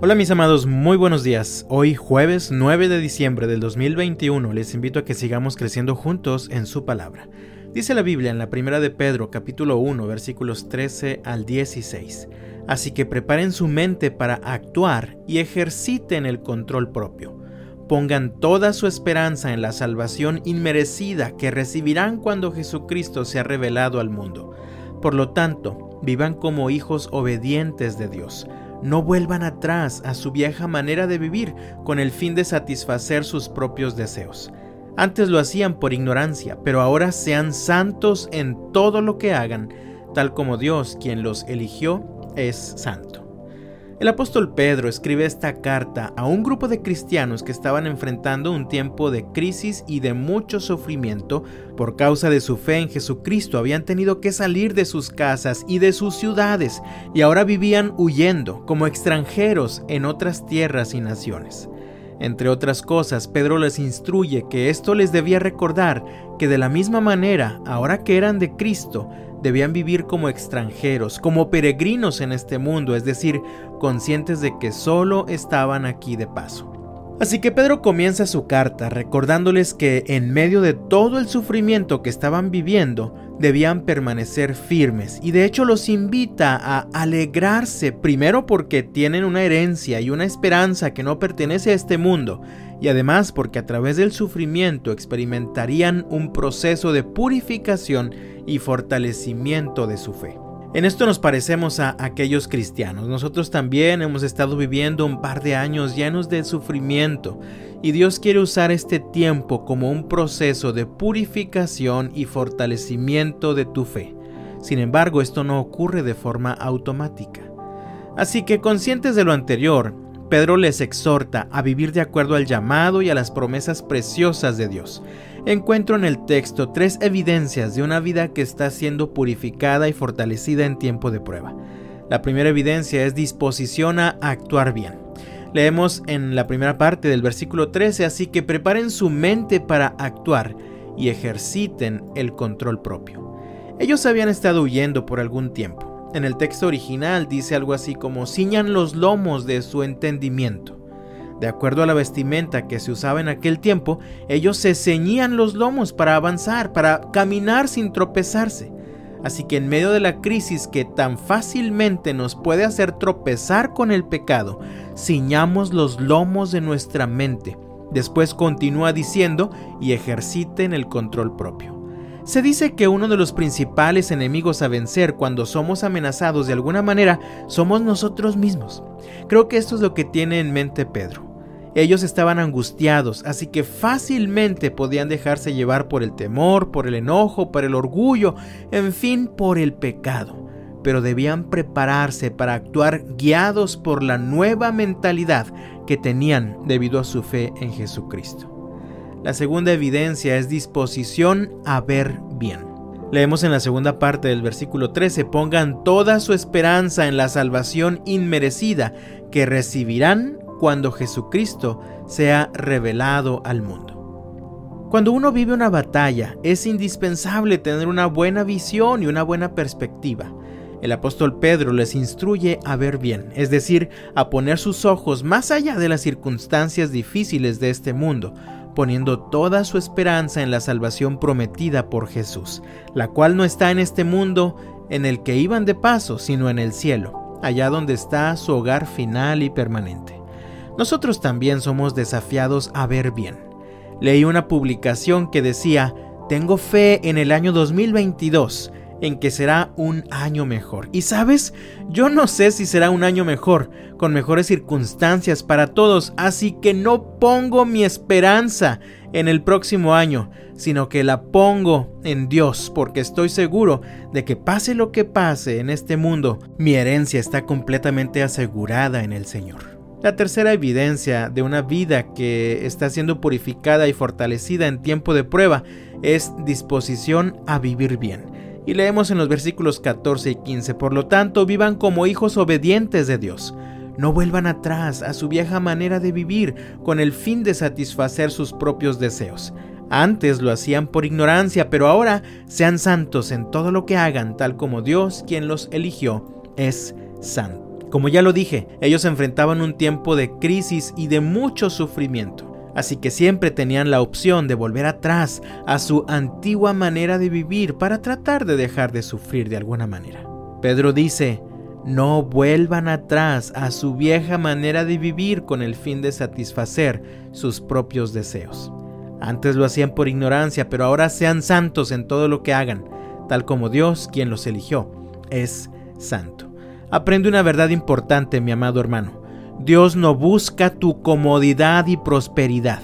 Hola mis amados, muy buenos días. Hoy jueves 9 de diciembre del 2021 les invito a que sigamos creciendo juntos en su palabra. Dice la Biblia en la primera de Pedro capítulo 1 versículos 13 al 16. Así que preparen su mente para actuar y ejerciten el control propio. Pongan toda su esperanza en la salvación inmerecida que recibirán cuando Jesucristo sea revelado al mundo. Por lo tanto, vivan como hijos obedientes de Dios no vuelvan atrás a su vieja manera de vivir con el fin de satisfacer sus propios deseos. Antes lo hacían por ignorancia, pero ahora sean santos en todo lo que hagan, tal como Dios, quien los eligió, es santo. El apóstol Pedro escribe esta carta a un grupo de cristianos que estaban enfrentando un tiempo de crisis y de mucho sufrimiento por causa de su fe en Jesucristo. Habían tenido que salir de sus casas y de sus ciudades y ahora vivían huyendo como extranjeros en otras tierras y naciones. Entre otras cosas, Pedro les instruye que esto les debía recordar que de la misma manera, ahora que eran de Cristo, debían vivir como extranjeros, como peregrinos en este mundo, es decir, conscientes de que solo estaban aquí de paso. Así que Pedro comienza su carta recordándoles que en medio de todo el sufrimiento que estaban viviendo, debían permanecer firmes y de hecho los invita a alegrarse primero porque tienen una herencia y una esperanza que no pertenece a este mundo y además porque a través del sufrimiento experimentarían un proceso de purificación y fortalecimiento de su fe. En esto nos parecemos a aquellos cristianos. Nosotros también hemos estado viviendo un par de años llenos de sufrimiento y Dios quiere usar este tiempo como un proceso de purificación y fortalecimiento de tu fe. Sin embargo, esto no ocurre de forma automática. Así que conscientes de lo anterior, Pedro les exhorta a vivir de acuerdo al llamado y a las promesas preciosas de Dios. Encuentro en el texto tres evidencias de una vida que está siendo purificada y fortalecida en tiempo de prueba. La primera evidencia es disposición a actuar bien. Leemos en la primera parte del versículo 13, así que preparen su mente para actuar y ejerciten el control propio. Ellos habían estado huyendo por algún tiempo en el texto original dice algo así como ciñan los lomos de su entendimiento. De acuerdo a la vestimenta que se usaba en aquel tiempo, ellos se ceñían los lomos para avanzar, para caminar sin tropezarse. Así que en medio de la crisis que tan fácilmente nos puede hacer tropezar con el pecado, ciñamos los lomos de nuestra mente. Después continúa diciendo y ejerciten el control propio. Se dice que uno de los principales enemigos a vencer cuando somos amenazados de alguna manera somos nosotros mismos. Creo que esto es lo que tiene en mente Pedro. Ellos estaban angustiados, así que fácilmente podían dejarse llevar por el temor, por el enojo, por el orgullo, en fin, por el pecado. Pero debían prepararse para actuar guiados por la nueva mentalidad que tenían debido a su fe en Jesucristo. La segunda evidencia es disposición a ver bien. Leemos en la segunda parte del versículo 13, pongan toda su esperanza en la salvación inmerecida que recibirán cuando Jesucristo sea revelado al mundo. Cuando uno vive una batalla, es indispensable tener una buena visión y una buena perspectiva. El apóstol Pedro les instruye a ver bien, es decir, a poner sus ojos más allá de las circunstancias difíciles de este mundo, poniendo toda su esperanza en la salvación prometida por Jesús, la cual no está en este mundo en el que iban de paso, sino en el cielo, allá donde está su hogar final y permanente. Nosotros también somos desafiados a ver bien. Leí una publicación que decía, tengo fe en el año 2022 en que será un año mejor. Y sabes, yo no sé si será un año mejor, con mejores circunstancias para todos, así que no pongo mi esperanza en el próximo año, sino que la pongo en Dios, porque estoy seguro de que pase lo que pase en este mundo, mi herencia está completamente asegurada en el Señor. La tercera evidencia de una vida que está siendo purificada y fortalecida en tiempo de prueba es disposición a vivir bien. Y leemos en los versículos 14 y 15, por lo tanto, vivan como hijos obedientes de Dios. No vuelvan atrás a su vieja manera de vivir con el fin de satisfacer sus propios deseos. Antes lo hacían por ignorancia, pero ahora sean santos en todo lo que hagan, tal como Dios, quien los eligió, es santo. Como ya lo dije, ellos enfrentaban un tiempo de crisis y de mucho sufrimiento, así que siempre tenían la opción de volver atrás a su antigua manera de vivir para tratar de dejar de sufrir de alguna manera. Pedro dice, no vuelvan atrás a su vieja manera de vivir con el fin de satisfacer sus propios deseos. Antes lo hacían por ignorancia, pero ahora sean santos en todo lo que hagan, tal como Dios, quien los eligió, es santo. Aprende una verdad importante, mi amado hermano. Dios no busca tu comodidad y prosperidad.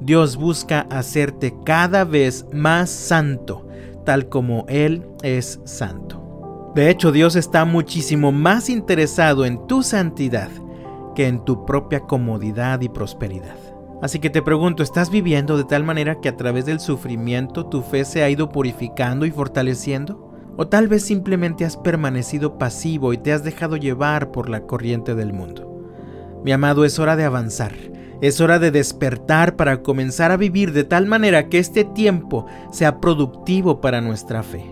Dios busca hacerte cada vez más santo, tal como Él es santo. De hecho, Dios está muchísimo más interesado en tu santidad que en tu propia comodidad y prosperidad. Así que te pregunto, ¿estás viviendo de tal manera que a través del sufrimiento tu fe se ha ido purificando y fortaleciendo? O tal vez simplemente has permanecido pasivo y te has dejado llevar por la corriente del mundo. Mi amado, es hora de avanzar. Es hora de despertar para comenzar a vivir de tal manera que este tiempo sea productivo para nuestra fe.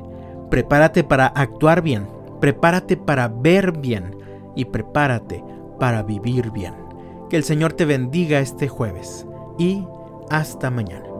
Prepárate para actuar bien, prepárate para ver bien y prepárate para vivir bien. Que el Señor te bendiga este jueves y hasta mañana.